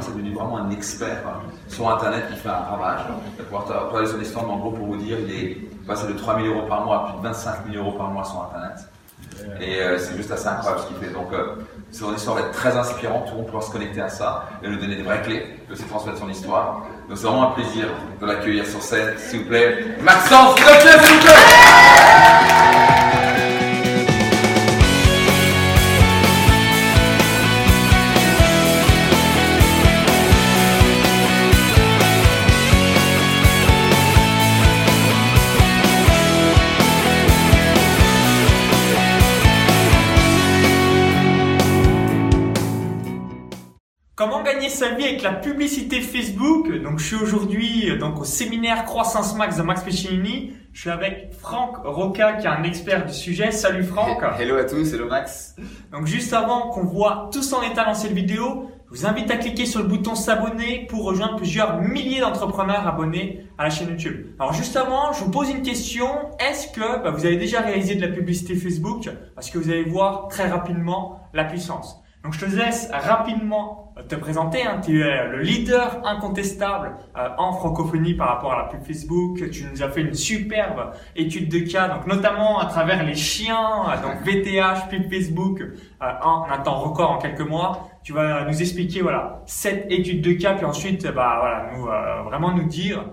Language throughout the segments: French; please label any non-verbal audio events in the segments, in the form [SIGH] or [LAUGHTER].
maintenant c'est devenu vraiment un expert sur Internet qui fait un ravage. Il va pouvoir parler sur l'histoire, mais en gros, pour vous dire, il est passé de 3 000 euros par mois à plus de 25 000 euros par mois sur Internet. Et euh, c'est juste assez incroyable ce qu'il fait. Donc, euh, son histoire va être très inspirante. Tout le monde pourra se connecter à ça et lui donner des vraies clés de ses transmettre son histoire. Donc, c'est vraiment un plaisir de l'accueillir sur scène, s'il vous plaît. Maxence, s'il vous plaît sa vie avec la publicité Facebook Donc je suis aujourd'hui euh, donc au séminaire Croissance Max de Max Piccinini. Je suis avec Franck Roca qui est un expert du sujet. Salut Franck. Hello à tous, hello Max. Donc juste avant qu'on voit tout en état cette vidéo, je vous invite à cliquer sur le bouton s'abonner pour rejoindre plusieurs milliers d'entrepreneurs abonnés à la chaîne YouTube. Alors juste avant, je vous pose une question. Est-ce que bah, vous avez déjà réalisé de la publicité Facebook? Parce que vous allez voir très rapidement la puissance. Donc je te laisse rapidement te présenter. Hein. Tu es le leader incontestable euh, en francophonie par rapport à la pub Facebook. Tu nous as fait une superbe étude de cas, donc notamment à travers les chiens, euh, donc VTH, pub Facebook, euh, en un temps record en quelques mois. Tu vas nous expliquer voilà cette étude de cas, puis ensuite bah voilà nous vraiment nous dire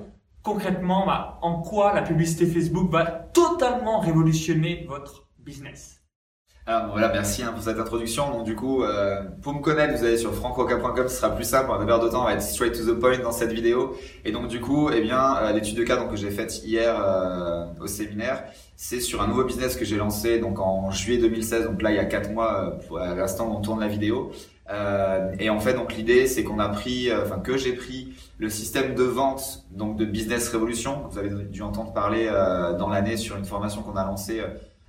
concrètement bah, en quoi la publicité Facebook va totalement révolutionner votre business. Alors voilà, merci hein, pour cette introduction. Donc du coup, euh, pour me connaître, vous allez sur francoca.com, ce sera plus simple. On va perdre de temps, on va être straight to the point dans cette vidéo. Et donc du coup, eh bien, euh, l'étude de cas donc, que j'ai faite hier euh, au séminaire, c'est sur un nouveau business que j'ai lancé donc en juillet 2016. Donc là, il y a quatre mois, pour, à l'instant on tourne la vidéo. et en fait, donc l'idée, c'est qu'on a pris, enfin que j'ai pris le système de vente donc de Business Revolution. Vous avez dû entendre parler dans l'année sur une formation qu'on a lancée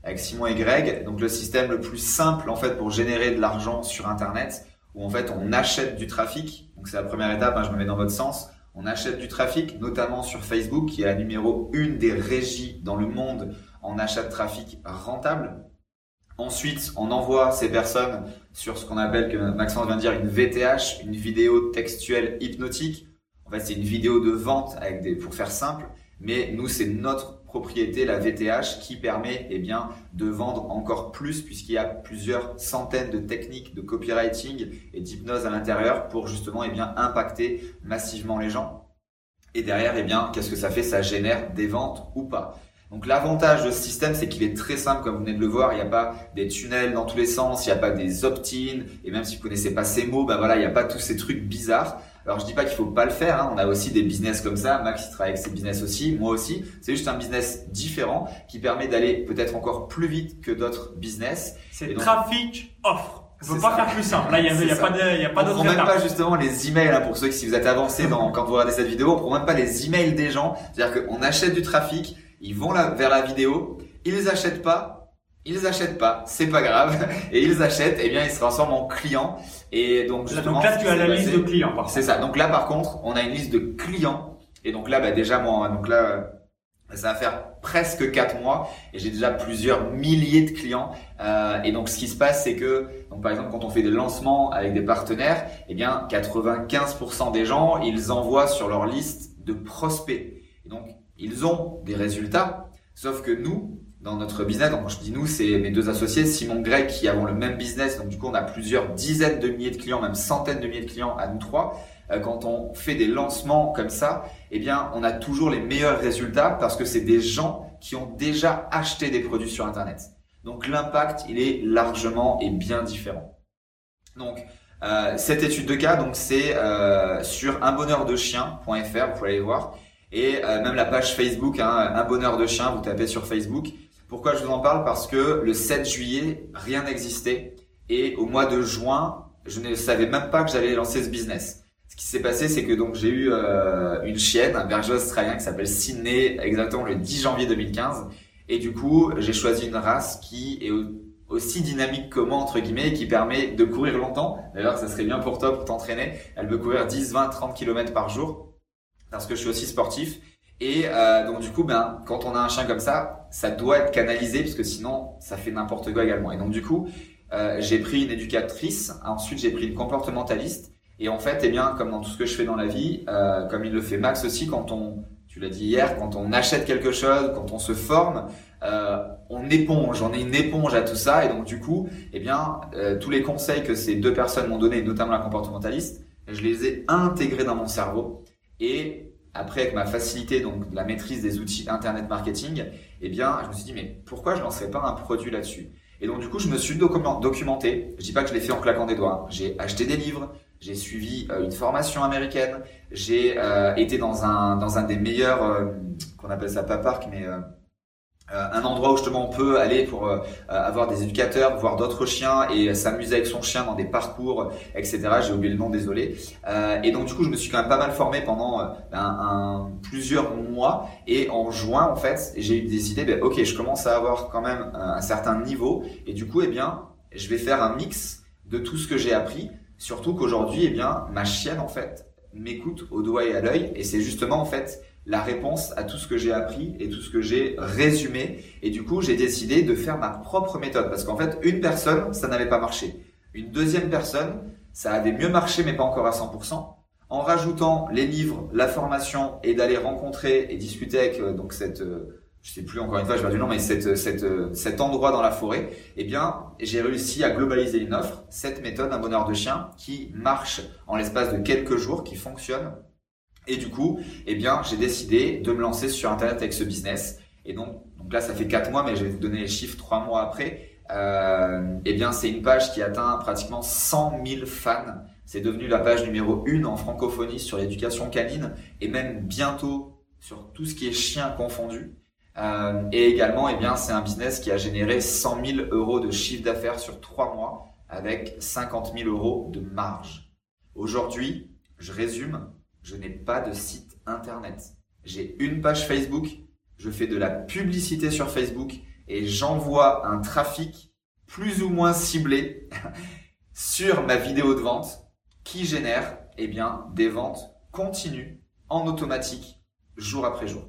avec Simon et Greg. Donc le système le plus simple en fait pour générer de l'argent sur Internet, où en fait on achète du trafic. Donc c'est la première étape, hein, je me mets dans votre sens. On achète du trafic, notamment sur Facebook, qui est la numéro une des régies dans le monde en achat de trafic rentable. Ensuite, on envoie ces personnes sur ce qu'on appelle, que Maxence vient de dire, une VTH, une vidéo textuelle hypnotique. En fait, c'est une vidéo de vente avec des, pour faire simple. Mais nous, c'est notre propriété, la VTH, qui permet eh bien, de vendre encore plus puisqu'il y a plusieurs centaines de techniques de copywriting et d'hypnose à l'intérieur pour justement eh bien, impacter massivement les gens. Et derrière, eh bien, qu'est-ce que ça fait? Ça génère des ventes ou pas? Donc l'avantage de ce système, c'est qu'il est très simple, comme vous venez de le voir. Il n'y a pas des tunnels dans tous les sens, il n'y a pas des opt-in, et même si vous connaissez pas ces mots, ben il n'y a pas tous ces trucs bizarres. Alors je dis pas qu'il faut pas le faire, hein. on a aussi des business comme ça, Max il travaille avec ses business aussi, moi aussi. C'est juste un business différent qui permet d'aller peut-être encore plus vite que d'autres business. C'est trafic offre. On peut pas faire plus simple. Là, il y a, pas de, y a pas d'autre. On prend même pas justement les emails hein, pour ceux qui si vous êtes avancé dans quand vous regardez cette vidéo, on prend même pas les emails des gens. C'est-à-dire qu'on achète du trafic, ils vont vers la vidéo, ils les achètent pas, ils achètent pas, c'est pas grave, [LAUGHS] et ils achètent, et eh bien ils se transforment en clients. Et donc justement, donc là tu as la liste de clients. C'est ça. Donc là par contre, on a une liste de clients, et donc là bah déjà moi, donc là ça va faire presque quatre mois et j'ai déjà plusieurs milliers de clients. Euh, et donc ce qui se passe, c'est que donc par exemple quand on fait des lancements avec des partenaires, eh bien 95% des gens ils envoient sur leur liste de prospects. Et donc ils ont des résultats, sauf que nous dans notre business. Donc, quand je dis nous, c'est mes deux associés, Simon Greg, qui avons le même business. Donc, du coup, on a plusieurs dizaines de milliers de clients, même centaines de milliers de clients à nous trois. Euh, quand on fait des lancements comme ça, eh bien, on a toujours les meilleurs résultats parce que c'est des gens qui ont déjà acheté des produits sur Internet. Donc, l'impact, il est largement et bien différent. Donc, euh, cette étude de cas, donc c'est euh, sur unbonheurdechien.fr, vous pouvez aller voir, et euh, même la page Facebook, hein, un bonheur de chien, vous tapez sur Facebook, pourquoi je vous en parle? Parce que le 7 juillet, rien n'existait. Et au mois de juin, je ne savais même pas que j'allais lancer ce business. Ce qui s'est passé, c'est que donc j'ai eu euh, une chienne, un berger australien qui s'appelle Sydney, exactement le 10 janvier 2015. Et du coup, j'ai choisi une race qui est aussi dynamique que moi, entre guillemets, et qui permet de courir longtemps. D'ailleurs, ça serait bien pour toi pour t'entraîner. Elle peut courir 10, 20, 30 km par jour. Parce que je suis aussi sportif. Et euh, donc du coup, ben, quand on a un chien comme ça, ça doit être canalisé parce que sinon, ça fait n'importe quoi également. Et donc du coup, euh, j'ai pris une éducatrice, ensuite j'ai pris une comportementaliste Et en fait, eh bien, comme dans tout ce que je fais dans la vie, euh, comme il le fait Max aussi, quand on, tu l'as dit hier, quand on achète quelque chose, quand on se forme, euh, on éponge, on est une éponge à tout ça. Et donc du coup, eh bien, euh, tous les conseils que ces deux personnes m'ont donnés, notamment la comportementaliste, je les ai intégrés dans mon cerveau. Et après, avec ma facilité, donc la maîtrise des outils Internet marketing, eh bien, je me suis dit, mais pourquoi je lancerais pas un produit là-dessus? Et donc du coup, je me suis documenté. Je dis pas que je l'ai fait en claquant des doigts. J'ai acheté des livres, j'ai suivi euh, une formation américaine, j'ai euh, été dans un dans un des meilleurs euh, qu'on appelle ça pas parc mais un endroit où justement on peut aller pour avoir des éducateurs, voir d'autres chiens et s'amuser avec son chien dans des parcours, etc. J'ai oublié le nom, désolé. et donc du coup, je me suis quand même pas mal formé pendant un, un, plusieurs mois. Et en juin, en fait, j'ai eu des idées. Ben, ok, je commence à avoir quand même un, un certain niveau. Et du coup, eh bien, je vais faire un mix de tout ce que j'ai appris Surtout qu'aujourd'hui, eh bien, ma chienne, en fait, m'écoute au doigt et à l'œil. Et c'est justement, en fait, la réponse à tout ce que j'ai appris et tout ce que j'ai résumé. Et du coup, j'ai décidé de faire ma propre méthode. Parce qu'en fait, une personne, ça n'avait pas marché. Une deuxième personne, ça avait mieux marché, mais pas encore à 100%. En rajoutant les livres, la formation et d'aller rencontrer et discuter avec euh, donc cette euh, je sais plus encore une fois, je vais du nom, mais cette, cette, cet endroit dans la forêt, eh bien, j'ai réussi à globaliser une offre, cette méthode, un bonheur de chien, qui marche en l'espace de quelques jours, qui fonctionne. Et du coup, eh bien, j'ai décidé de me lancer sur Internet avec ce business. Et donc, là, ça fait quatre mois, mais je vais vous donner les chiffres trois mois après. Euh, eh bien, c'est une page qui atteint pratiquement 100 000 fans. C'est devenu la page numéro une en francophonie sur l'éducation canine et même bientôt sur tout ce qui est chien confondu. Euh, et également, eh bien, c'est un business qui a généré 100 000 euros de chiffre d'affaires sur trois mois avec 50 000 euros de marge. Aujourd'hui, je résume, je n'ai pas de site internet. J'ai une page Facebook, je fais de la publicité sur Facebook et j'envoie un trafic plus ou moins ciblé [LAUGHS] sur ma vidéo de vente qui génère eh bien, des ventes continues en automatique jour après jour.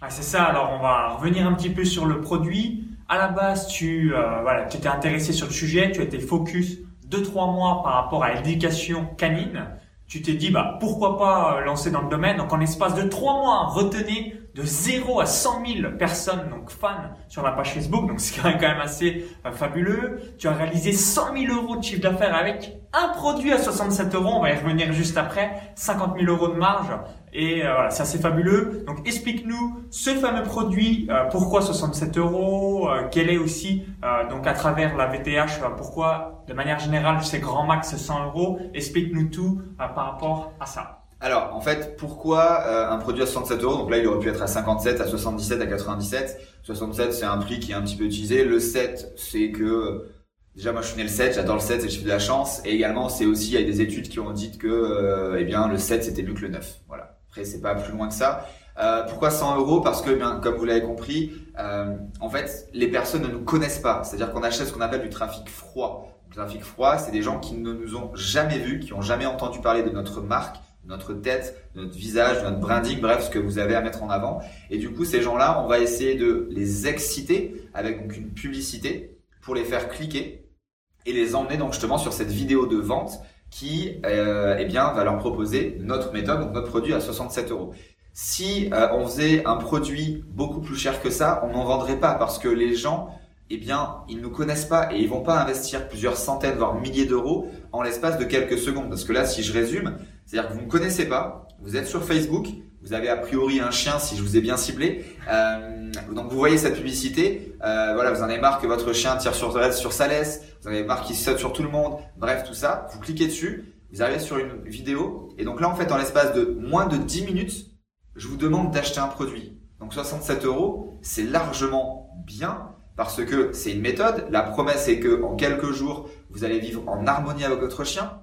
Ah, c'est ça. Alors, on va revenir un petit peu sur le produit. À la base, tu euh, voilà, tu étais intéressé sur le sujet, tu étais focus deux trois mois par rapport à l'éducation canine. Tu t'es dit bah pourquoi pas euh, lancer dans le domaine. Donc en espace de trois mois, retenez de 0 à 100 000 personnes, donc fans, sur la page Facebook. Donc [LAUGHS] c'est quand même assez euh, fabuleux. Tu as réalisé 100 000 euros de chiffre d'affaires avec un produit à 67 euros. On va y revenir juste après. 50 000 euros de marge. Et euh, voilà, c'est assez fabuleux. Donc explique-nous ce fameux produit. Euh, pourquoi 67 euros Quel est aussi, donc à travers la VTH, pourquoi de manière générale c'est grand max 100 euros Explique-nous tout par rapport à ça. Alors, en fait, pourquoi euh, un produit à 67 euros? Donc là, il aurait pu être à 57, à 77, à 97. 67, c'est un prix qui est un petit peu utilisé. Le 7, c'est que déjà moi je suis né le 7, j'adore le 7, c'est le chiffre de la chance. Et également, c'est aussi il y a des études qui ont dit que euh, eh bien le 7 c'était mieux que le 9. Voilà. Après, c'est pas plus loin que ça. Euh, pourquoi 100 euros? Parce que, bien, comme vous l'avez compris, en fait, les personnes ne nous connaissent pas. C'est-à-dire qu'on achète ce qu'on appelle du trafic froid. Le trafic froid, c'est des gens qui ne nous ont jamais vus, qui ont jamais entendu parler de notre marque, notre tête, notre visage, notre branding, bref, ce que vous avez à mettre en avant. Et du coup, ces gens-là, on va essayer de les exciter avec donc une publicité pour les faire cliquer et les emmener donc justement sur cette vidéo de vente qui, euh, eh bien, va leur proposer notre méthode, donc notre produit à 67 euros. Si euh, on faisait un produit beaucoup plus cher que ça, on n'en vendrait pas parce que les gens eh bien, ils nous connaissent pas et ils vont pas investir plusieurs centaines, voire milliers d'euros en l'espace de quelques secondes. Parce que là, si je résume, c'est-à-dire que vous ne connaissez pas, vous êtes sur Facebook, vous avez a priori un chien si je vous ai bien ciblé, euh, donc vous voyez cette publicité, euh, voilà, vous en avez marre que votre chien tire sur, sur sa laisse, vous en avez marre qu'il saute sur tout le monde, bref, tout ça, vous cliquez dessus, vous arrivez sur une vidéo, et donc là, en fait, en l'espace de moins de 10 minutes, je vous demande d'acheter un produit. Donc 67 euros, c'est largement bien, parce que c'est une méthode. La promesse est que en quelques jours, vous allez vivre en harmonie avec votre chien.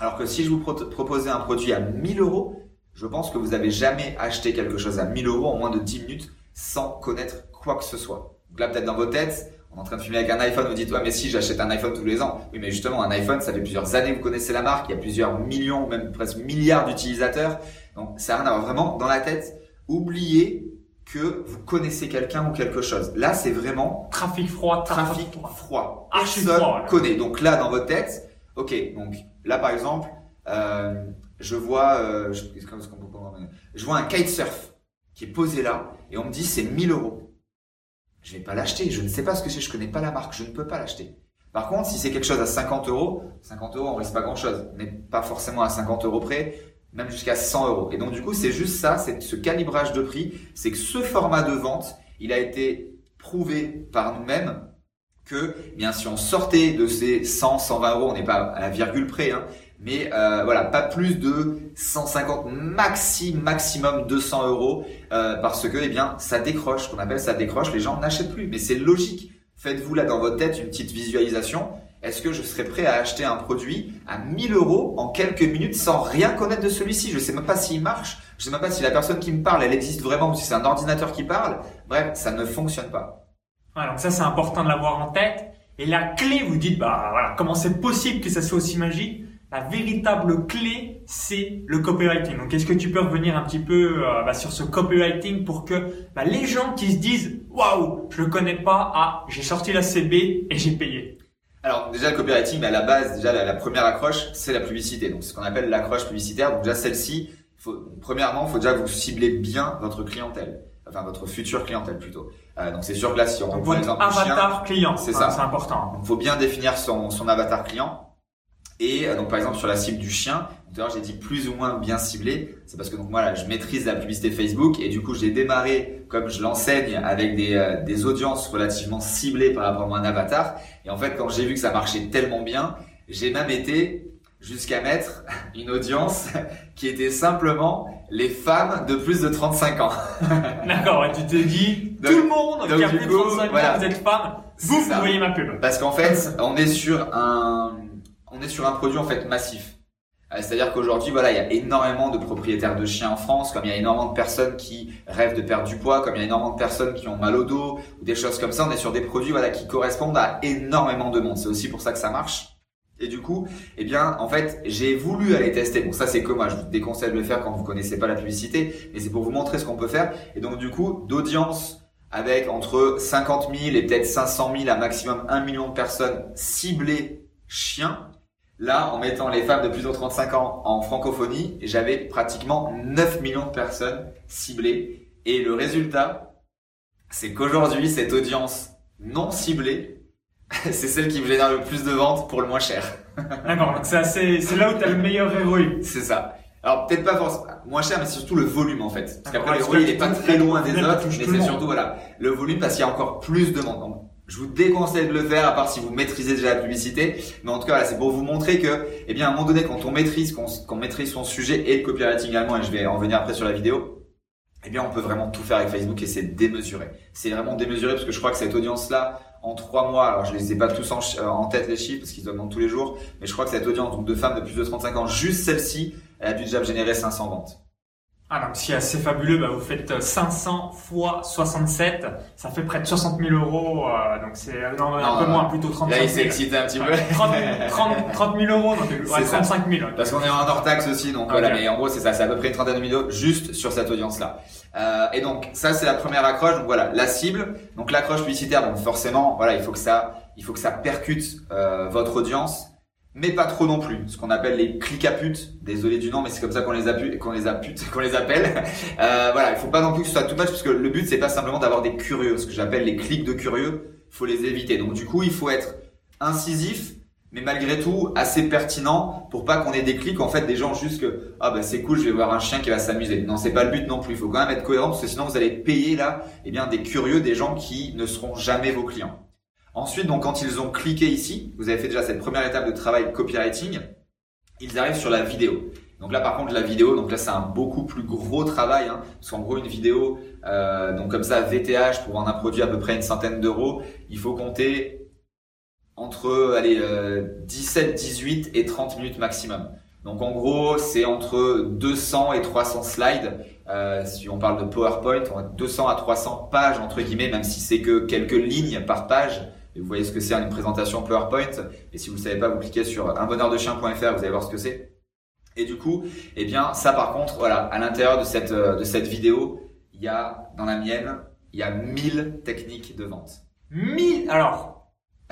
Alors que si je vous proposais un produit à 1000 euros, je pense que vous n'avez jamais acheté quelque chose à 1000 euros en moins de 10 minutes sans connaître quoi que ce soit. Donc là, peut-être dans vos têtes, on est en train de filmer avec un iPhone, vous dites, ouais, mais si j'achète un iPhone tous les ans. Oui, mais justement, un iPhone, ça fait plusieurs années que vous connaissez la marque, il y a plusieurs millions, même presque milliards d'utilisateurs. Donc, ça n'a rien à voir vraiment dans la tête. Oubliez que vous connaissez quelqu'un ou quelque chose. Là, c'est vraiment trafic froid, trafic, froid. Personne connaît. Donc là, dans votre tête, ok. Donc là, par exemple, euh, je vois, euh, je, vois un kitesurf qui est posé là et on me dit c'est 1000 euros. Je vais pas l'acheter. Je ne sais pas ce que c'est. Je connais pas la marque. Je ne peux pas l'acheter. Par contre, si c'est quelque chose à 50 euros, 50 euros, on risque pas grand chose. Mais pas forcément à 50 euros près, même jusqu'à 100 euros. Et donc, du coup, c'est juste ça, c'est ce calibrage de prix. C'est que ce format de vente, il a été prouvé par nous-mêmes que, bien, si on sortait de ces 100, 120 euros, on n'est pas à la virgule près, hein, mais euh, voilà, pas plus de 150 maxi maximum 200 euros euh, parce que eh bien ça décroche, qu'on appelle ça décroche, les gens n'achètent plus. Mais c'est logique. Faites-vous là dans votre tête une petite visualisation. Est-ce que je serais prêt à acheter un produit à 1000 euros en quelques minutes sans rien connaître de celui-ci? Je sais même pas s'il marche. Je sais même pas si la personne qui me parle, elle existe vraiment ou si c'est un ordinateur qui parle. Bref, ça ne fonctionne pas. Voilà, donc ça c'est important de l'avoir en tête. Et la clé, vous dites, bah voilà, comment c'est possible que ça soit aussi magique? La véritable clé, c'est le copywriting. Donc, est-ce que tu peux revenir un petit peu euh, bah, sur ce copywriting pour que bah, les gens qui se disent waouh, je le connais pas, ah, j'ai sorti la CB et j'ai payé. Alors déjà le copywriting, mais à la base, déjà la, première accroche, c'est la publicité. Donc, c'est ce qu'on appelle l'accroche publicitaire. Donc déjà celle-ci, faut, premièrement, il faut déjà vous ciblez bien votre clientèle, enfin votre future clientèle plutôt. Euh, donc c'est sûr que là, si on prend exemple avatar client, c'est ça, c'est important. Il faut bien définir son, son avatar client. Et euh, donc par exemple sur la cible du chien, d'ailleurs j'ai dit plus ou moins bien ciblé, c'est parce que donc moi là, je maîtrise la publicité Facebook et du coup j'ai démarré comme je l'enseigne avec des, euh, des audiences relativement ciblées par rapport à mon avatar. Et en fait quand j'ai vu que ça marchait tellement bien, j'ai même été jusqu'à mettre [LAUGHS] une audience [LAUGHS] qui était simplement les femmes de plus de 35 ans. [LAUGHS] D'accord, et tu t'es dit, tout le monde qui a plus de 35 ans, vous êtes femme, vous, vous voyez ma pub. Parce qu'en fait, on est sur un, on est sur un produit en fait massif. Euh, c'est-à-dire qu'aujourd'hui, voilà, il y a énormément de propriétaires de chiens en France, comme il y a énormément de personnes qui rêvent de perdre du poids, comme il y a énormément de personnes qui ont mal au dos, ou des choses comme ça. On est sur des produits, voilà, qui correspondent à énormément de monde. C'est aussi pour ça que ça marche. Et du coup, eh bien, en fait, j'ai voulu aller tester. Bon, ça, c'est comme moi, je vous déconseille de le faire quand vous connaissez pas la publicité, mais c'est pour vous montrer ce qu'on peut faire. Et donc, du coup, d'audience avec entre 50 000 et peut-être 500 000 à maximum 1 million de personnes ciblées chiens, Là, en mettant les femmes de plus de 35 ans en francophonie, j'avais pratiquement 9 millions de personnes ciblées. Et le résultat, c'est qu'aujourd'hui, cette audience non ciblée, [LAUGHS] c'est celle qui me génère le plus de ventes pour le moins cher. [LAUGHS] D'accord, donc c'est c'est là où tu as le meilleur ROI. C'est ça. Alors peut-être pas forcément moins cher, mais c'est surtout le volume en fait. Parce qu'après le ROI il est pas très loin des autres, mais c'est surtout voilà le volume parce qu'il y a encore plus de monde. Je vous déconseille de le faire, à part si vous maîtrisez déjà la publicité. Mais en tout cas, c'est pour vous montrer que, eh bien, à un moment donné, quand on maîtrise, qu'on maîtrise son sujet et le copywriting également, et je vais en venir après sur la vidéo, eh bien, on peut vraiment tout faire avec Facebook et c'est démesuré. C'est vraiment démesuré parce que je crois que cette audience-là, en trois mois, alors je les ai pas tous en, euh, tête les chiffres parce qu'ils augmentent tous les jours, mais je crois que cette audience de femmes de plus de 35 ans, juste celle-ci, elle a dû déjà générer 500 ventes. Ah donc si c'est fabuleux, bah, vous faites 500 euh, fois 67, ça fait près de 60 000 euros, euh, donc c'est euh, non, un peu moins, plutôt 35 000. Là il s'est excité un petit peu. 30, 30, 000 euros, donc ouais, 35 000. Parce qu'on est en hors taxe aussi, donc voilà, mais en gros c'est ça, c'est à peu près une trentaine de juste sur cette audience-là. Euh, et donc ça c'est la première accroche, donc voilà, la cible, donc l'accroche publicitaire, donc forcément, voilà, il faut que ça, il faut que ça percute euh, votre audience mais pas trop non plus. Ce qu'on appelle les clics à pute. Désolé du nom, mais c'est comme ça qu'on les a qu'on les a [LAUGHS] qu'on les appelle. Euh, voilà, il faut pas non plus que ce soit tout match parce que le but c'est pas simplement d'avoir des curieux. Ce que j'appelle les clics de curieux, faut les éviter. Donc du coup, il faut être incisif, mais malgré tout assez pertinent pour pas qu'on ait des clics en fait des gens juste que ah bah c'est cool, je vais voir un chien qui va s'amuser. Non, c'est pas le but non plus. Il faut quand même être cohérent parce que sinon vous allez payer là, eh bien des curieux, des gens qui ne seront jamais vos clients. Ensuite, donc, quand ils ont cliqué ici, vous avez fait déjà cette première étape de travail copywriting, ils arrivent sur la vidéo. Donc là, par contre, la vidéo, donc là, c'est un beaucoup plus gros travail, hein, parce qu'en gros, une vidéo, euh, donc comme ça, VTH pour vendre un produit à peu près une centaine d'euros, il faut compter entre allez, 17, euh, 18 et 30 minutes maximum. Donc en gros, c'est entre 200 et 300 slides. Euh, si on parle de PowerPoint, on a 200 à 300 pages entre guillemets, même si c'est que quelques lignes par page vous voyez ce que c'est une présentation PowerPoint. Et si vous ne savez pas, vous cliquez sur unbonheurdechien.fr, vous allez voir ce que c'est. Et du coup, eh bien, ça par contre, voilà, à l'intérieur de cette, euh, de cette vidéo, il y a, dans la mienne, il y a 1000 techniques de vente. 1000 Alors,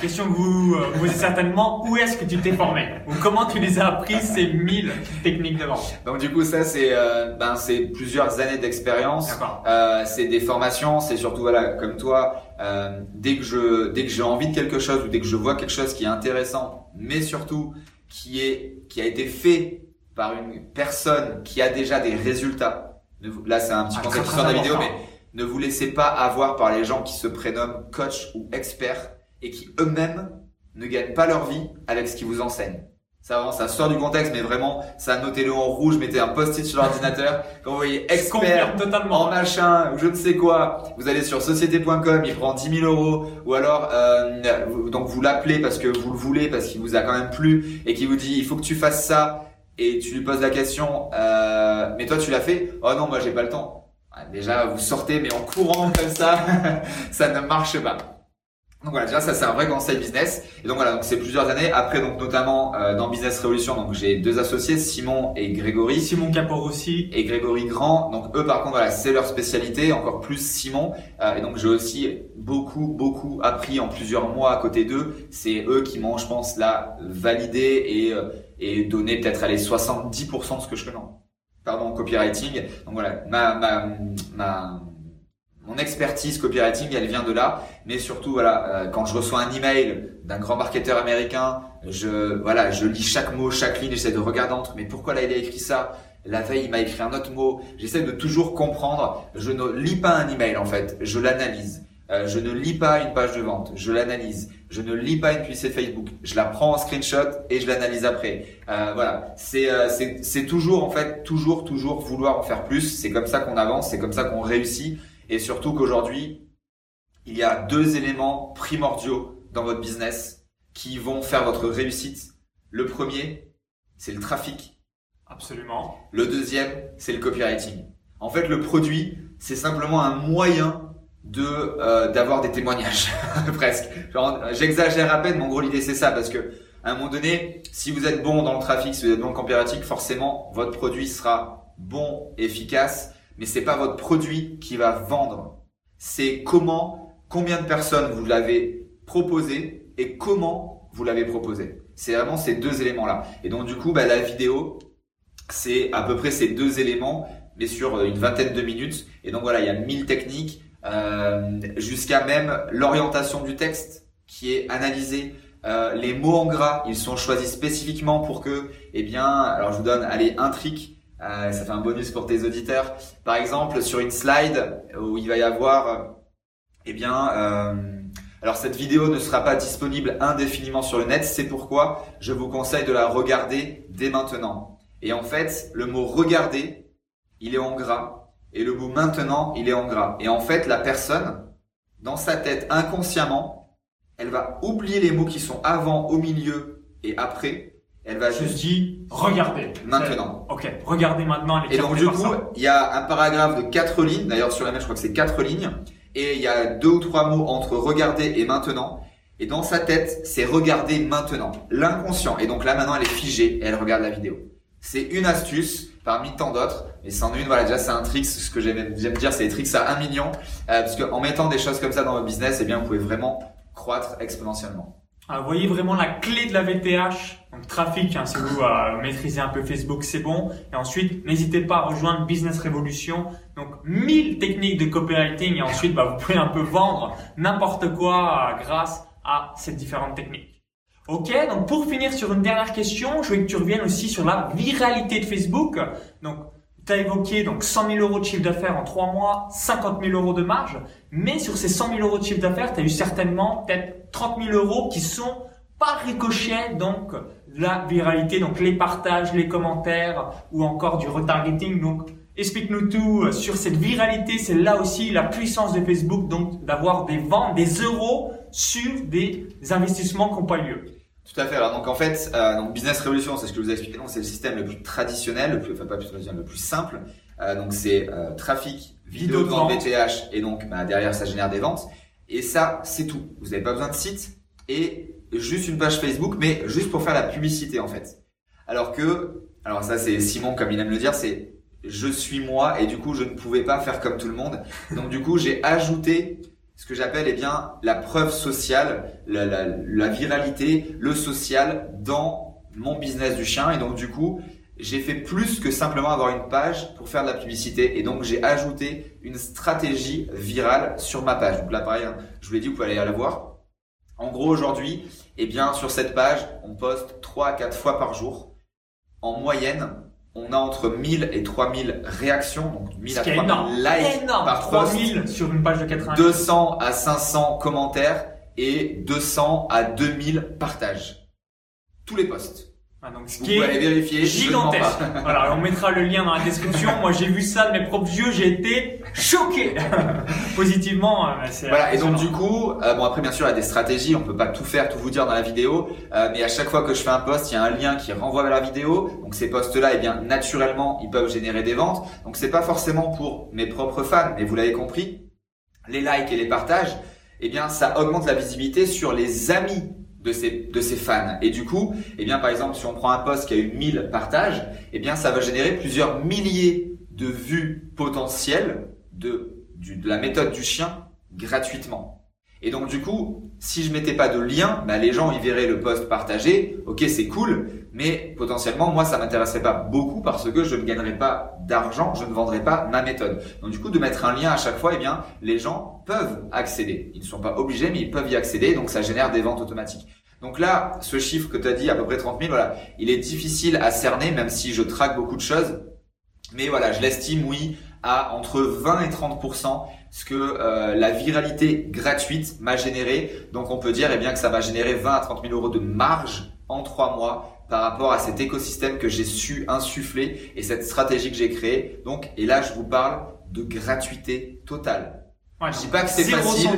Question que vous euh, posez certainement, où est-ce que tu t'es formé? Ou comment tu les as appris ces 1000 techniques de vente? Donc du coup ça c'est euh, ben c'est plusieurs années d'expérience. D'accord. Euh, c'est des formations, c'est surtout voilà comme toi euh, dès que je dès que j'ai envie de quelque chose ou dès que je vois quelque chose qui est intéressant, mais surtout qui est qui a été fait par une personne qui a déjà des résultats. Ne vous- Là c'est un petit Ah, concept sur la vidéo, mais ne vous laissez pas avoir par les gens qui se prénomment coach ou expert et qui eux-mêmes ne gagnent pas leur vie avec ce qu'ils vous enseignent. Ça, vraiment, ça sort du contexte, mais vraiment, ça notez-le en rouge, mettez un post-it sur l'ordinateur. [LAUGHS] Quand vous voyez expert totalement. en machin, ou je ne sais quoi, vous allez sur société.com, il prend 10 000 euros, ou alors, euh, donc vous l'appelez parce que vous le voulez, parce qu'il vous a quand même plu, et qui vous dit, il faut que tu fasses ça, et tu lui poses la question, euh, mais toi tu l'as fait? Oh non, moi j'ai pas le temps. Ouais, Déjà, vous sortez, mais en courant comme ça, [LAUGHS] ça ne marche pas. Donc voilà, déjà ça c'est un vrai conseil business. Et donc voilà, donc c'est plusieurs années. Après donc notamment euh, dans Business Révolution, donc j'ai deux associés, Simon et Grégory. Simon Capor aussi. Et Grégory Grand, donc eux par contre voilà c'est leur spécialité, encore plus Simon. Euh, et donc j'ai aussi beaucoup beaucoup appris en plusieurs mois à côté d'eux. C'est eux qui m'ont je pense là validé et euh, et donné peut-être aller 70% de ce que je connais. Pardon copywriting. Donc voilà ma ma ma mon expertise copywriting, elle vient de là, mais surtout voilà, euh, quand je reçois un email d'un grand marketeur américain, je voilà, je lis chaque mot, chaque ligne, j'essaie de regarder entre, mais pourquoi là il a écrit ça? La veille, il m'a écrit un autre mot. J'essaie de toujours comprendre. Je ne lis pas un email en fait, je l'analyse. Euh, je ne lis pas une page de vente, je l'analyse. Je ne lis pas une publicité Facebook, je la prends en screenshot et je l'analyse après. Euh, voilà, c'est euh, c'est c'est toujours en fait toujours toujours vouloir en faire plus. C'est comme ça qu'on avance, c'est comme ça qu'on réussit. Et surtout qu'aujourd'hui, il y a deux éléments primordiaux dans votre business qui vont faire votre réussite. Le premier, c'est le trafic. Absolument. Le deuxième, c'est le copywriting. En fait, le produit, c'est simplement un moyen de euh, d'avoir des témoignages, [LAUGHS] presque. J'exagère à peine, mais en gros l'idée c'est ça, parce que à un moment donné, si vous êtes bon dans le trafic, si vous êtes bon en copywriting, forcément votre produit sera bon, efficace, mais c'est pas votre produit qui va vendre. C'est comment, combien de personnes vous l'avez proposé et comment vous l'avez proposé. C'est vraiment ces deux éléments-là. Et donc du coup, bah, la vidéo, c'est à peu près ces deux éléments, mais sur une vingtaine de minutes. Et donc voilà, il y a mille techniques, euh, jusqu'à même l'orientation du texte qui est analysée. Euh, les mots en gras, ils sont choisis spécifiquement pour que, eh bien, alors je vous donne, allez, un trick. Euh, ça fait un bonus pour tes auditeurs. Par exemple, sur une slide où il va y avoir, euh, eh bien, euh, alors cette vidéo ne sera pas disponible indéfiniment sur le net. C'est pourquoi je vous conseille de la regarder dès maintenant. Et en fait, le mot regarder, il est en gras. Et le mot maintenant, il est en gras. Et en fait, la personne, dans sa tête, inconsciemment, elle va oublier les mots qui sont avant, au milieu et après. Elle va juste dis, regardez. maintenant. Ok, regardez maintenant les Et donc du coup, il y a un paragraphe de quatre lignes. D'ailleurs sur la mail, je crois que c'est quatre lignes. Et il y a deux ou trois mots entre regarder et maintenant. Et dans sa tête, c'est regarder maintenant. L'inconscient. Et donc là maintenant, elle est figée et elle regarde la vidéo. C'est une astuce parmi tant d'autres. Et c'en est une, voilà, déjà c'est un trick. Ce que j'aime j'aime dire, c'est des tricks à un million. Euh, parce qu'en mettant des choses comme ça dans votre business, eh bien, vous pouvez vraiment croître exponentiellement. Ah, vous voyez vraiment la clé de la VTH, donc trafic, hein, si vous euh, maîtrisez un peu Facebook, c'est bon. Et ensuite, n'hésitez pas à rejoindre Business Revolution. Donc 1000 techniques de copywriting et ensuite, bah, vous pouvez un peu vendre n'importe quoi euh, grâce à ces différentes techniques. Ok, donc pour finir sur une dernière question, je veux que tu reviennes aussi sur la viralité de Facebook. Donc, tu as évoqué donc 100 000 euros de chiffre d'affaires en 3 mois, 50 000 euros de marge, mais sur ces 100 000 euros de chiffre d'affaires, tu as eu certainement peut-être 30 000 euros qui sont par ricochet donc la viralité, donc les partages, les commentaires ou encore du retargeting. Donc explique-nous tout sur cette viralité. C'est là aussi la puissance de Facebook, donc d'avoir des ventes, des euros sur des investissements qui n'ont pas lieu. Tout à fait. Alors donc en fait, euh, donc Business Revolution, c'est ce que je vous ai expliqué. Donc c'est le système le plus traditionnel, le plus, enfin pas plus traditionnel, le plus simple. Euh, donc c'est euh, trafic, vidéo de vente BTH, et donc bah, derrière ça génère des ventes. Et ça, c'est tout. Vous n'avez pas besoin de site et juste une page Facebook, mais juste pour faire la publicité en fait. Alors que, alors ça c'est Simon comme il aime le dire, c'est je suis moi et du coup je ne pouvais pas faire comme tout le monde. Donc du coup j'ai ajouté ce que j'appelle eh bien la preuve sociale, la, la, la viralité, le social dans mon business du chien. Et donc du coup, j'ai fait plus que simplement avoir une page pour faire de la publicité. Et donc j'ai ajouté une stratégie virale sur ma page. Donc là pareil, hein, je vous l'ai dit, vous pouvez aller la voir. En gros aujourd'hui, eh bien sur cette page, on poste 3 à 4 fois par jour. En moyenne, on a entre 1000 et 3000 réactions, donc 1000 à 3000 likes par 3000 sur une page de 80. 200 à 500 commentaires et 200 à 2000 partages. Tous les posts. Ah, donc, ce Vous qui pouvez est aller vérifier. gigantesque. voilà, on mettra le lien dans la description. Moi, j'ai vu ça de mes propres yeux, j'ai été choqué. [LAUGHS] Positivement, euh, c'est Voilà, et donc du coup, euh, bon après bien sûr il y a des stratégies, on peut pas tout faire, tout vous dire dans la vidéo, euh, mais à chaque fois que je fais un post, il y a un lien qui renvoie vers la vidéo. Donc ces posts-là, eh bien naturellement, ils peuvent générer des ventes. Donc c'est pas forcément pour mes propres fans, mais vous l'avez compris, les likes et les partages, eh bien ça augmente la visibilité sur les amis de ces de ces fans. Et du coup, eh bien par exemple, si on prend un post qui a eu 1000 partages, eh bien ça va générer plusieurs milliers de vues potentielles de de la méthode du chien gratuitement. Et donc du coup, si je mettais pas de lien, bah, les gens ils verraient le post partagé, ok c'est cool, mais potentiellement moi ça m'intéresserait pas beaucoup parce que je ne gagnerais pas d'argent, je ne vendrais pas ma méthode. Donc du coup de mettre un lien à chaque fois, eh bien les gens peuvent accéder. Ils ne sont pas obligés, mais ils peuvent y accéder, donc ça génère des ventes automatiques. Donc là, ce chiffre que tu as dit, à peu près 30 000, voilà, il est difficile à cerner, même si je traque beaucoup de choses. Mais voilà, je l'estime, oui, à entre 20 et 30% ce que euh, la viralité gratuite m'a généré. Donc on peut dire eh bien que ça m'a généré 20 à 30 000 euros de marge en trois mois par rapport à cet écosystème que j'ai su insuffler et cette stratégie que j'ai créée. Donc et là je vous parle de gratuité totale. Je dis pas que c'est facile.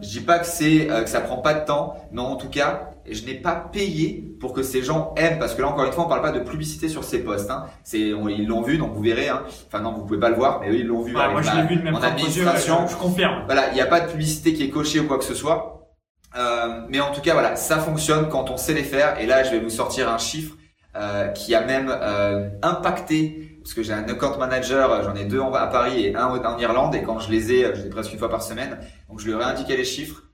Je dis pas que c'est euh, que ça prend pas de temps, mais en tout cas, je n'ai pas payé pour que ces gens aiment parce que là encore une fois, on parle pas de publicité sur ces posts. Hein. C'est on- ils l'ont vu, donc vous verrez. Hein. Enfin non, vous pouvez pas le voir, mais eux ils l'ont vu. Ouais, moi, je l'ai vu de mon propres yeux. Je, je confirme. Voilà, il n'y a pas de publicité qui est cochée ou quoi que ce soit. Euh, mais en tout cas, voilà, ça fonctionne quand on sait les faire. Et là, je vais vous sortir un chiffre euh, qui a même euh, impacté, parce que j'ai un account manager, euh, j'en ai deux à Paris et un en en Irlande. Et quand je les ai, euh, je les ai presque une fois par semaine. Donc je leur ai indiqué les chiffres.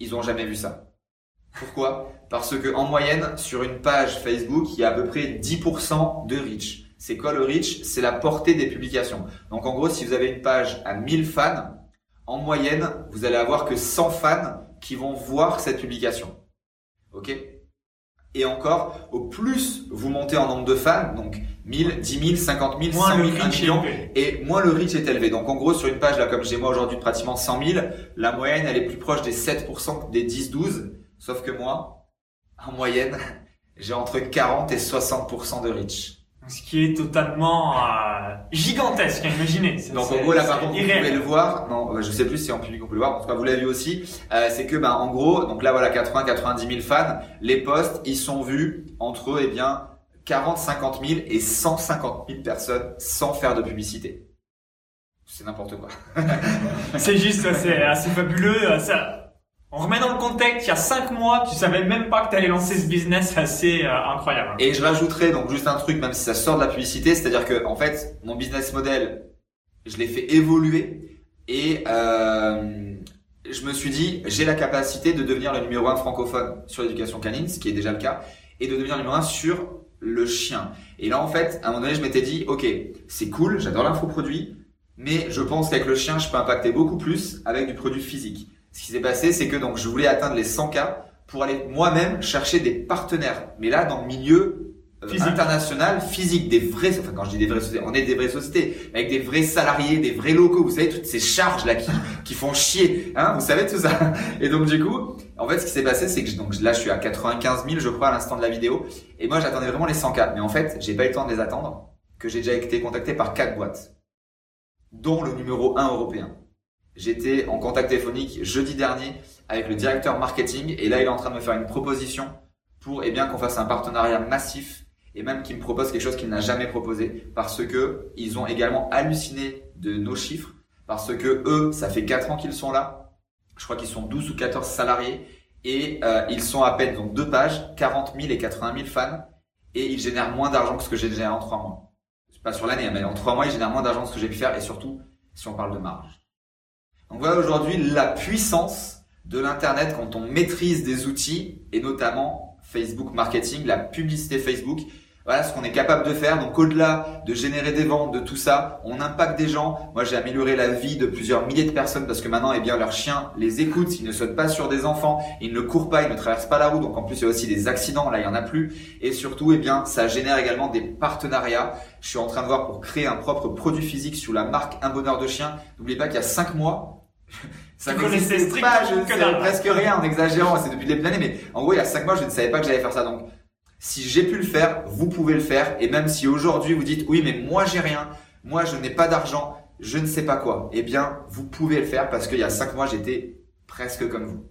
Ils ont jamais vu ça. Pourquoi? Parce que en moyenne, sur une page Facebook, il y a à peu près 10% de reach. C'est quoi le reach? C'est la portée des publications. Donc en gros, si vous avez une page à 1000 fans, en moyenne, vous allez avoir que 100 fans qui vont voir cette publication. Ok? Et encore, au plus vous montez en nombre de fans, donc 1000, 10 000, 50 000, Moins 100 le 000, 1 reach est million, et moins le reach est élevé. Donc en gros, sur une page là comme j'ai moi aujourd'hui de pratiquement 100 000, la moyenne elle est plus proche des 7% que des 10-12. Sauf que moi, en moyenne, [LAUGHS] j'ai entre 40 et 60% de reach. Ce qui est totalement euh, gigantesque, imaginez. C'est- Donc en gros là par contre vous pouvez le voir, non euh, je sais plus si en public on peut le voir, en tout cas vous l'avez vu aussi, euh, c'est que ben en gros donc là voilà 80-90 000 fans, les posts ils sont vus entre eh bien 40-50 000 et 150 000 personnes sans faire de publicité. C'est n'importe quoi. [LAUGHS] C'est juste, c'est assez fabuleux. euh, Ça, on remet dans le contexte, il y a 5 mois, tu savais même pas que tu allais lancer ce business, c'est assez euh, incroyable. Et je rajouterai donc juste un truc, même si ça sort de la publicité, c'est-à-dire que en fait, mon business model, je l'ai fait évoluer et euh, je me suis dit, j'ai la capacité de devenir le numéro un francophone sur l'éducation canine, ce qui est déjà le cas, et de devenir le numéro un sur le chien. Et là, en fait, à un moment donné, je m'étais dit, ok, c'est cool, j'adore l'infoproduit, mais je pense qu'avec le chien, je peux impacter beaucoup plus avec du produit physique. Ce qui s'est passé, c'est que donc je voulais atteindre les 100 k pour aller moi-même chercher des partenaires. Mais là, dans le milieu euh, Physique. international, physique, des vrais, enfin quand je dis des vraies sociétés, on est des vraies sociétés, avec des vrais salariés, des vrais locaux, vous savez, toutes ces charges là qui, [LAUGHS] qui font chier, hein, vous savez tout ça. Et donc du coup, en fait, ce qui s'est passé, c'est que je- donc là, je suis à 95 000, je crois, à l'instant de la vidéo, et moi, j'attendais vraiment les 100 k Mais en fait, j'ai pas eu le temps de les attendre, que j'ai déjà été contacté par quatre boîtes, dont le numéro 1 européen. J'étais en contact téléphonique jeudi dernier avec le directeur marketing et là il est en train de me faire une proposition pour eh bien qu'on fasse un partenariat massif et même qu'il me propose quelque chose qu'il n'a jamais proposé parce que ils ont également halluciné de nos chiffres parce que eux ça fait 4 ans qu'ils sont là. Je crois qu'ils sont 12 ou 14 salariés et euh, ils sont à peine donc deux pages, 40 000 et 80 000 fans et ils génèrent moins d'argent que ce que j'ai généré en trois mois. Pas sur l'année, hein, mais en trois mois ils génèrent moins d'argent que ce que j'ai pu faire et surtout si on parle de marge. Donc voilà aujourd'hui la puissance de l'internet quand on maîtrise des outils et notamment Facebook marketing, la publicité Facebook. Voilà ce qu'on est capable de faire. Donc au-delà de générer des ventes, de tout ça, on impacte des gens. Moi j'ai amélioré la vie de plusieurs milliers de personnes parce que maintenant, eh bien, leurs chiens les écoutent. Ils ne sautent pas sur des enfants, ils ne courent pas, ils ne traversent pas la route. Donc en plus il y a aussi des accidents. Là il y en a plus. Et surtout, eh bien, ça génère également des partenariats. Je suis en train de voir pour créer un propre produit physique sous la marque Un Bonheur de Chien. N'oubliez pas qu'il y a cinq mois. [LAUGHS] Ça connaissait pas, je presque rien en exagérant, c'est depuis le début de l'année, mais en gros il y a cinq mois je ne savais pas que j'allais faire ça. Donc si j'ai pu le faire, vous pouvez le faire. Et même si aujourd'hui vous dites oui, mais moi j'ai rien, moi je n'ai pas d'argent, je ne sais pas quoi, eh bien vous pouvez le faire parce qu'il y a cinq mois j'étais presque comme vous.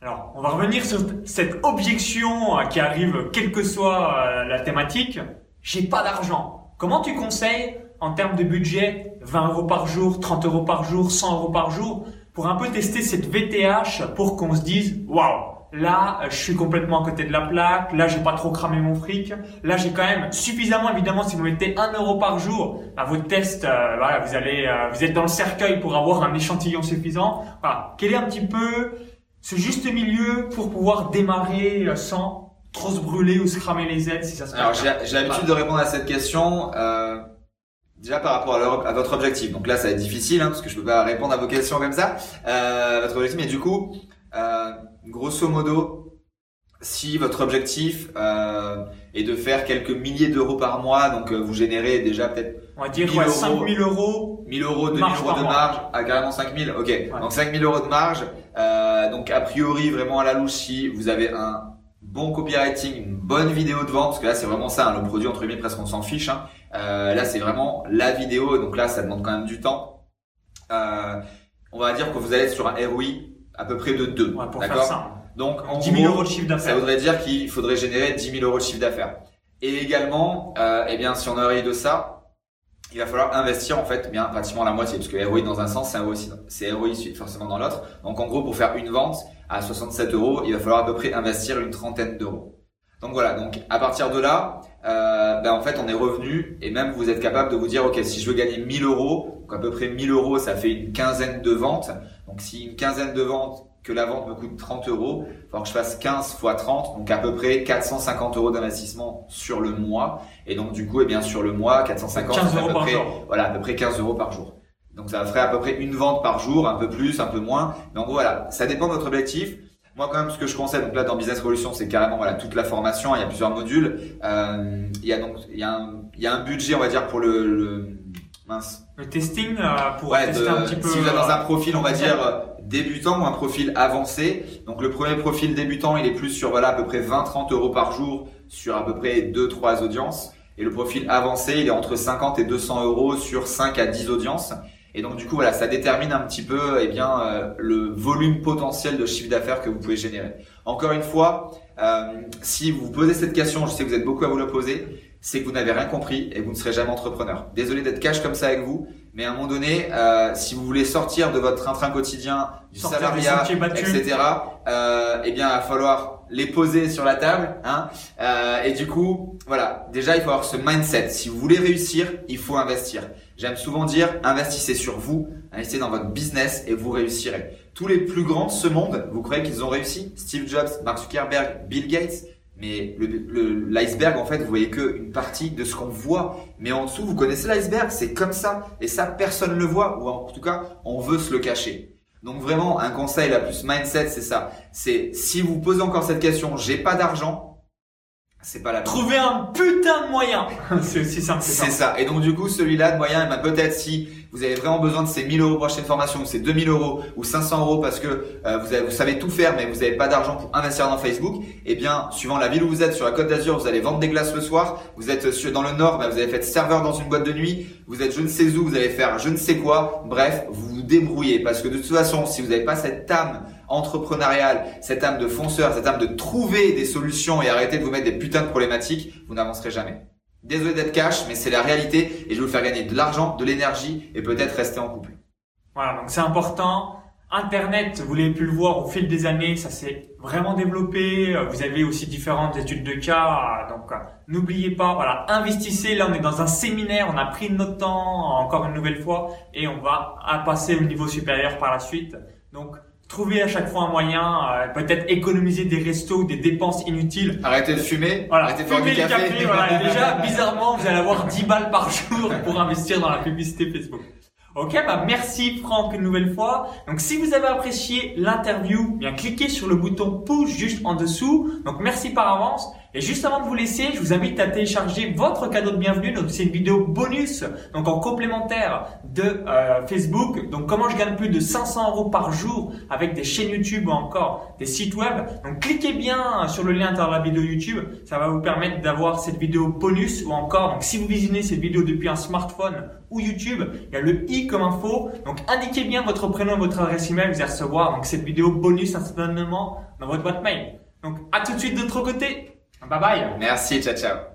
Alors, on va revenir sur cette objection euh, qui arrive quelle que soit euh, la thématique. J'ai pas d'argent. Comment tu conseilles en termes de budget 20 euros par jour, 30 euros par jour, 100 euros par jour pour un peu tester cette VTH pour qu'on se dise waouh Là, je suis complètement à côté de la plaque. Là, j'ai pas trop cramé mon fric. Là, j'ai quand même suffisamment, évidemment, si vous mettez un euro par jour à votre test, euh, voilà, vous allez, euh, vous êtes dans le cercueil pour avoir un échantillon suffisant. Voilà. Quel est un petit peu ce juste milieu pour pouvoir démarrer euh, sans trop se brûler ou se cramer les ailes si ça se Alors, j'ai l'habitude de répondre à cette question. Déjà par rapport à, à, votre objectif. Donc là, ça va être difficile hein, parce que je peux pas répondre à vos questions comme ça. Euh, votre objectif, mais du coup, euh, grosso modo, si votre objectif euh, est de faire quelques milliers d'euros par mois, donc euh, vous générez déjà peut-être on va dire ouais, 5000 euros, 1000 euros, 2000 euros de marge, ah, carrément 5000, ok. Ouais. Donc 5000 euros de marge. Euh, donc a priori vraiment à la louche, si vous avez un bon copywriting, une bonne vidéo de vente, parce que là c'est vraiment ça, hein, le produit entre guillemets presque on s'en fiche. Hein. Euh, là c'est vraiment la vidéo, donc là ça demande quand même du temps. Euh, on va dire que vous allez être sur un ROI à peu près de 2. Ouais, d'accord Donc en 10 000 euros de chiffre d'affaires. Ça voudrait dire qu'il faudrait générer 10 000 euros de chiffre d'affaires. Et également, euh, eh bien si on a de ça, il va falloir investir en fait bien pratiquement la moitié, parce que ROI dans un sens, c'est ROI, c'est ROI forcément dans l'autre. Donc en gros, pour faire une vente à 67 euros, il va falloir à peu près investir une trentaine d'euros. Donc voilà, donc à partir de là, euh, ben en fait on est revenu et même vous êtes capable de vous dire ok si je veux gagner 1000 euros, donc à peu près 1000 euros ça fait une quinzaine de ventes. Donc si une quinzaine de ventes que la vente me coûte 30 euros, il faut que je fasse 15 fois 30, donc à peu près 450 euros d'investissement sur le mois. Et donc du coup, eh bien sur le mois, 450, 15 euros à peu par près, jour. voilà, à peu près 15 euros par jour. Donc ça ferait à peu près une vente par jour, un peu plus, un peu moins. Donc voilà, ça dépend de votre objectif. Moi, quand même, ce que je conseille, donc là, dans Business Revolution, c'est carrément voilà toute la formation. Il y a plusieurs modules. Euh, il y a donc il y a un, il y a un budget, on va dire, pour le, le mince. Le testing euh, pour tester un petit peu. Si vous êtes dans un profil, on va dire euh, débutant ou un profil avancé. Donc le premier profil débutant, il est plus sur voilà à peu près 20-30 euros par jour sur à peu près 2-3 audiences. Et le profil avancé, il est entre 50 et 200 euros sur 5 à 10 audiences. Et donc du coup voilà, ça détermine un petit peu eh bien euh, le volume potentiel de chiffre d'affaires que vous pouvez générer. Encore une fois, euh, si vous vous posez cette question, je sais que vous êtes beaucoup à vous le poser, c'est que vous n'avez rien compris et vous ne serez jamais entrepreneur. Désolé d'être cash comme ça avec vous, mais à un moment donné, euh, si vous voulez sortir de votre train-train quotidien, du salariat, etc., euh, eh bien, il va falloir les poser sur la table. Hein, euh, et du coup, voilà, déjà, il faut avoir ce mindset. Si vous voulez réussir, il faut investir. J'aime souvent dire, investissez sur vous, investissez dans votre business et vous réussirez. Tous les plus grands de ce monde, vous croyez qu'ils ont réussi? Steve Jobs, Mark Zuckerberg, Bill Gates mais l'iceberg, en fait, vous voyez qu'une partie de ce qu'on voit. Mais en dessous, vous connaissez l'iceberg, c'est comme ça. Et ça, personne ne le voit. Ou en tout cas, on veut se le cacher. Donc vraiment, un conseil, la plus mindset, c'est ça. C'est si vous posez encore cette question, j'ai pas d'argent, c'est pas la Trouver un putain de moyen. [LAUGHS] c'est aussi simple. C'est ça. Et donc du coup, celui-là de moyen, ben, peut-être si vous avez vraiment besoin de ces 1000 euros prochaine formation, ou ces 2000 euros, ou 500 euros parce que euh, vous, avez, vous savez tout faire, mais vous n'avez pas d'argent pour investir dans Facebook, eh bien, suivant la ville où vous êtes, sur la Côte d'Azur, vous allez vendre des glaces le soir. Vous êtes sur, dans le Nord, ben, vous avez fait serveur dans une boîte de nuit. Vous êtes je ne sais où, vous allez faire je ne sais quoi. Bref, vous vous débrouillez parce que de toute façon, si vous n'avez pas cette âme entrepreneuriale, cette âme de fonceur, cette âme de trouver des solutions et arrêter de vous mettre des putains de problématiques, vous n'avancerez jamais. Désolé d'être cash, mais c'est la réalité et je vais vous faire gagner de l'argent, de l'énergie et peut-être rester en couple. Voilà, donc c'est important. Internet, vous l'avez pu le voir au fil des années, ça s'est vraiment développé. Vous avez aussi différentes études de cas, donc N'oubliez pas, voilà, investissez. Là, on est dans un séminaire, on a pris notre temps encore une nouvelle fois et on va passer au niveau supérieur par la suite. Donc, trouvez à chaque fois un moyen, euh, peut-être économiser des restos, des dépenses inutiles. Arrêtez de fumer, voilà, arrêtez de faire du café. café voilà. [LAUGHS] déjà, bizarrement, vous allez avoir 10 balles par jour pour investir dans la publicité Facebook. Ok, bah merci Franck une nouvelle fois. Donc si vous avez apprécié l'interview, bien cliquez sur le bouton push juste en dessous. Donc merci par avance. Et juste avant de vous laisser, je vous invite à télécharger votre cadeau de bienvenue. Donc c'est une vidéo bonus, donc en complémentaire de euh, Facebook. Donc comment je gagne plus de 500 euros par jour avec des chaînes YouTube ou encore des sites web? Donc cliquez bien sur le lien de la vidéo YouTube. Ça va vous permettre d'avoir cette vidéo bonus ou encore, donc si vous visionnez cette vidéo depuis un smartphone ou YouTube, il y a le i comme info. Donc indiquez bien votre prénom et votre adresse email. Vous allez recevoir cette vidéo bonus instantanément dans votre boîte mail. Donc à tout de suite de l'autre côté. Bye bye. Merci, ciao ciao.